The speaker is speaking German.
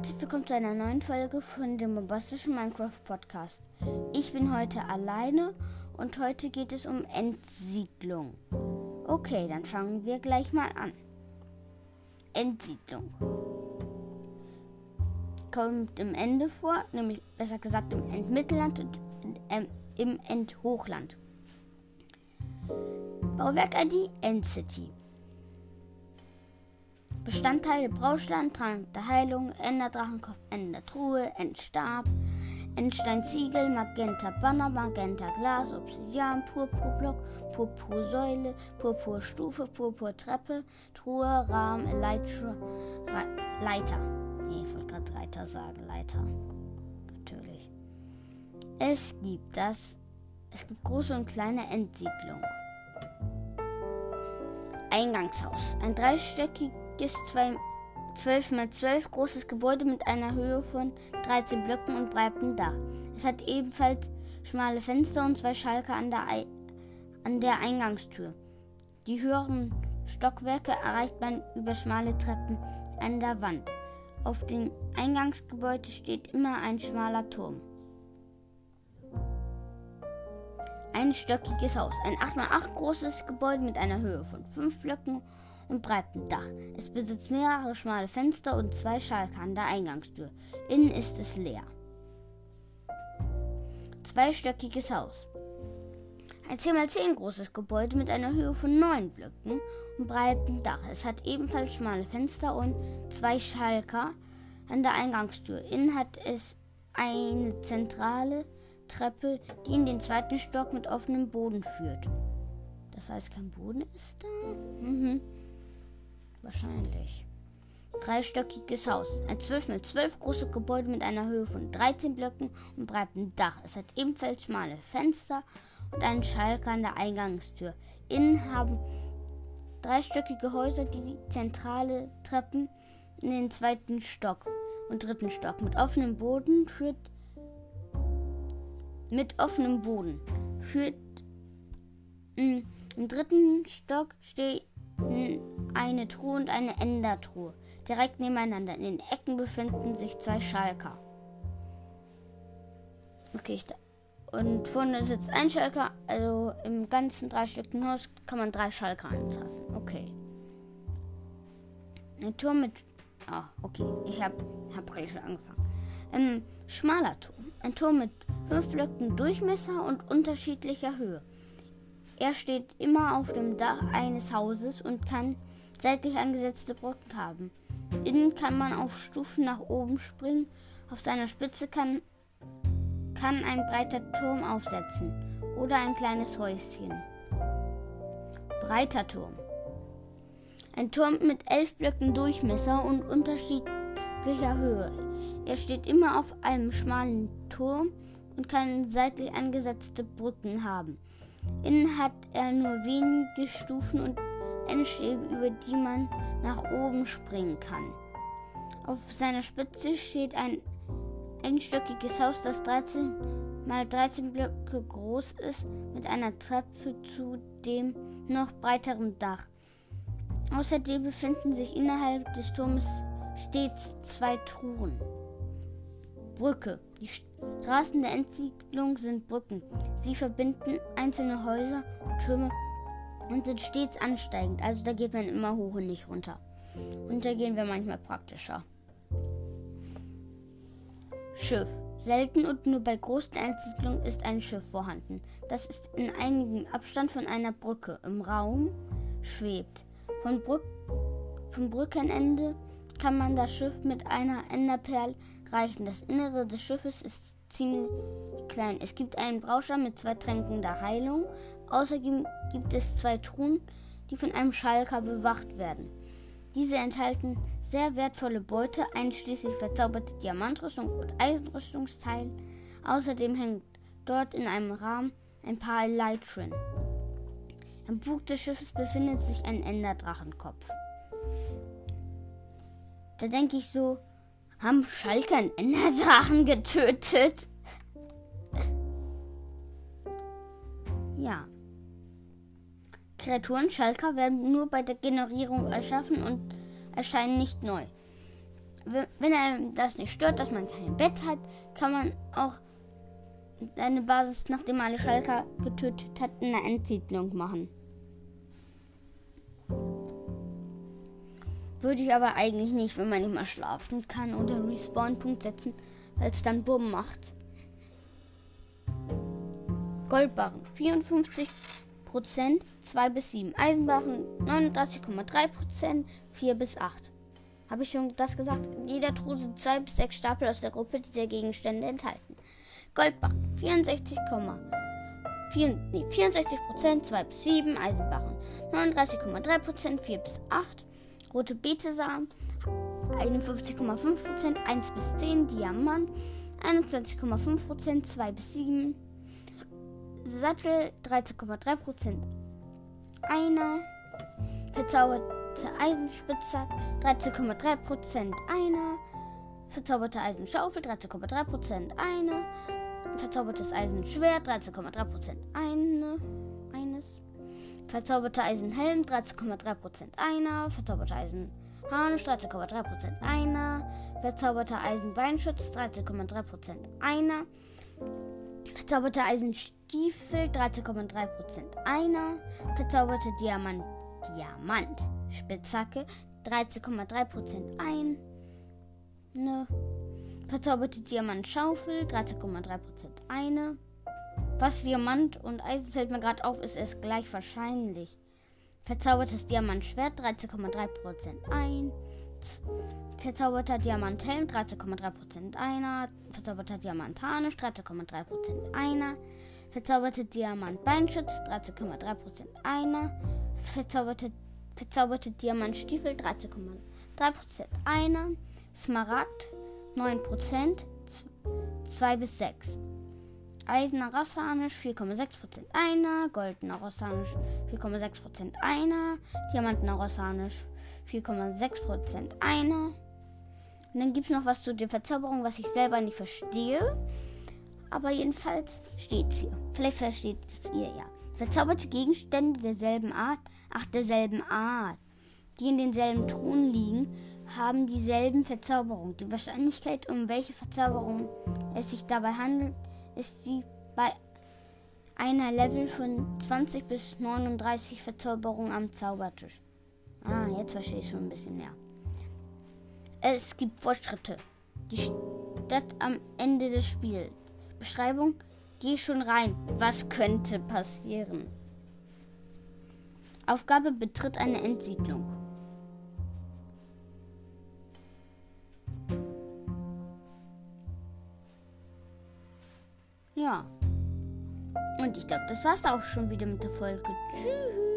herzlich willkommen zu einer neuen Folge von dem bombastischen Minecraft Podcast. Ich bin heute alleine und heute geht es um Entsiedlung. Okay, dann fangen wir gleich mal an. Entsiedlung kommt im Ende vor, nämlich besser gesagt im Endmittelland und ähm, im Endhochland. Bauwerk ID Endcity. Bestandteile Braustein, Trank der Heilung, Enderdrachenkopf, Endertruhe, Endstab, Endsteinziegel, Magenta Banner, Magenta Glas, Obsidian, Purpurblock, Purpursäule, Purpurstufe, Purpurtreppe, Truhe, Rahmen, Leiter. Leiter. Nee, ich wollte gerade Reiter sagen, Leiter. Natürlich. Es gibt das. Es gibt große und kleine Endsiedlungen. Eingangshaus. Ein dreistöckiges 12 x 12 großes Gebäude mit einer Höhe von 13 Blöcken und breitem Dach. Es hat ebenfalls schmale Fenster und zwei Schalke an der, an der Eingangstür. Die höheren Stockwerke erreicht man über schmale Treppen an der Wand. Auf dem Eingangsgebäude steht immer ein schmaler Turm. einstöckiges Haus. Ein 8x8 großes Gebäude mit einer Höhe von 5 Blöcken und breitem Dach. Es besitzt mehrere schmale Fenster und zwei Schalter an der Eingangstür. Innen ist es leer. Zweistöckiges Haus. Ein 10x10 großes Gebäude mit einer Höhe von 9 Blöcken und breitem Dach. Es hat ebenfalls schmale Fenster und zwei Schalker an der Eingangstür. Innen hat es eine zentrale Treppe, die in den zweiten Stock mit offenem Boden führt. Das heißt, kein Boden ist da? Mhm. Wahrscheinlich. Dreistöckiges Haus. Ein 12 mit 12 großes Gebäude mit einer Höhe von 13 Blöcken und breitem Dach. Es hat ebenfalls schmale Fenster und einen Schalker an der Eingangstür. Innen haben dreistöckige Häuser die zentrale Treppen in den zweiten Stock und dritten Stock. Mit offenem Boden führt mit offenem Boden. Für mm, im dritten Stock stehen eine Truhe und eine Endertruhe. Direkt nebeneinander. In den Ecken befinden sich zwei Schalker. Okay, ich und vorne sitzt ein Schalker, also im ganzen drei Stücken Haus kann man drei Schalker antreffen. Okay. Ein Turm mit. Ah, okay. Ich habe hab schon angefangen. Ein schmaler Turm. Ein Turm mit fünf Blöcken Durchmesser und unterschiedlicher Höhe. Er steht immer auf dem Dach eines Hauses und kann seitlich angesetzte Brücken haben. Innen kann man auf Stufen nach oben springen. Auf seiner Spitze kann, kann ein breiter Turm aufsetzen oder ein kleines Häuschen. Breiter Turm. Ein Turm mit elf Blöcken Durchmesser und unterschiedlicher Höhe. Er steht immer auf einem schmalen Turm und kann seitlich angesetzte Brücken haben. Innen hat er nur wenige Stufen und Endstäbe, über die man nach oben springen kann. Auf seiner Spitze steht ein einstöckiges Haus, das 13 mal 13 Blöcke groß ist, mit einer Treppe zu dem noch breiteren Dach. Außerdem befinden sich innerhalb des Turmes stets zwei Truhen. Brücke. Die Straßen der Entsiedlung sind Brücken. Sie verbinden einzelne Häuser und Türme und sind stets ansteigend. Also da geht man immer hoch und nicht runter. Und da gehen wir manchmal praktischer. Schiff. Selten und nur bei großen Entsiedlungen ist ein Schiff vorhanden. Das ist in einigem Abstand von einer Brücke im Raum schwebt. Von Brück vom Brückenende kann man das Schiff mit einer Enderperle reichen. Das Innere des Schiffes ist ziemlich klein. Es gibt einen Brauscher mit zwei Tränken der Heilung. Außerdem gibt es zwei Truhen, die von einem Schalker bewacht werden. Diese enthalten sehr wertvolle Beute, einschließlich verzauberte Diamantrüstung und Eisenrüstungsteile. Außerdem hängt dort in einem Rahmen ein paar Elytren. Am Bug des Schiffes befindet sich ein Enderdrachenkopf. Da denke ich so, haben Schalke einen Enderdrachen getötet? ja. Kreaturen Schalker werden nur bei der Generierung erschaffen und erscheinen nicht neu. wenn einem das nicht stört, dass man kein Bett hat, kann man auch eine Basis, nachdem alle Schalker getötet hat, in einer Endsiedlung machen. Würde ich aber eigentlich nicht, wenn man nicht mal schlafen kann oder Respawn-Punkt setzen, weil es dann Bumm macht. Goldbarren 54% 2 bis 7. Eisenbarren 39,3% 4 bis 8. Habe ich schon das gesagt? In jeder Truhe sind 2 bis 6 Stapel aus der Gruppe dieser Gegenstände enthalten. Goldbarren 64, nee, 64% 2 bis 7. Eisenbarren 39,3% 4 bis 8 rote Betesamen 51,5%, 1 bis 10, Diamant 21,5%, 2 bis 7, Sattel 13,3%, einer, verzauberte Eisenspitzsack 13,3%, einer, verzauberte Eisenschaufel 13,3%, eine, verzaubertes Eisenschwert 13,3%, eine, eines, Verzauberter Eisenhelm 13,3% einer. Verzauberter Eisenharnisch 13,3% einer. Verzauberter Eisenbeinschutz 13,3% einer. Verzauberter Eisenstiefel 13,3% einer. Verzauberte Diamant Diamant Spitzhacke 13,3% ein. Ne. Verzauberte Diamantschaufel 13,3% eine. Was Diamant und Eisen fällt mir gerade auf, ist es gleich wahrscheinlich. Verzaubertes Diamantschwert 13,3% ein. Verzauberter Diamanthelm 13,3% einer. Verzauberter Diamantharnisch 13,3% einer. Verzauberte Diamantbeinschutz 13,3% einer. Verzauberte, verzauberte Diamantstiefel 13,3% einer. Smaragd 9%, 2 bis 6. Eisener Rossanisch 4,6% einer, goldener Rossanisch 4,6% einer, Diamantener Rossanisch 4,6% einer. Und dann gibt es noch was zu der Verzauberung, was ich selber nicht verstehe. Aber jedenfalls steht es hier. Vielleicht versteht es ihr ja. Verzauberte Gegenstände derselben Art, ach derselben Art, die in denselben Truhen liegen, haben dieselben Verzauberungen. Die Wahrscheinlichkeit, um welche Verzauberung es sich dabei handelt, ist wie bei einer Level von 20 bis 39 Verzauberungen am Zaubertisch. Ah, jetzt verstehe ich schon ein bisschen mehr. Es gibt Fortschritte. Die Stadt am Ende des Spiels. Beschreibung: Geh schon rein. Was könnte passieren? Aufgabe: Betritt eine Endsiedlung. Ja. Und ich glaube, das war's auch schon wieder mit der Folge. Tschüss.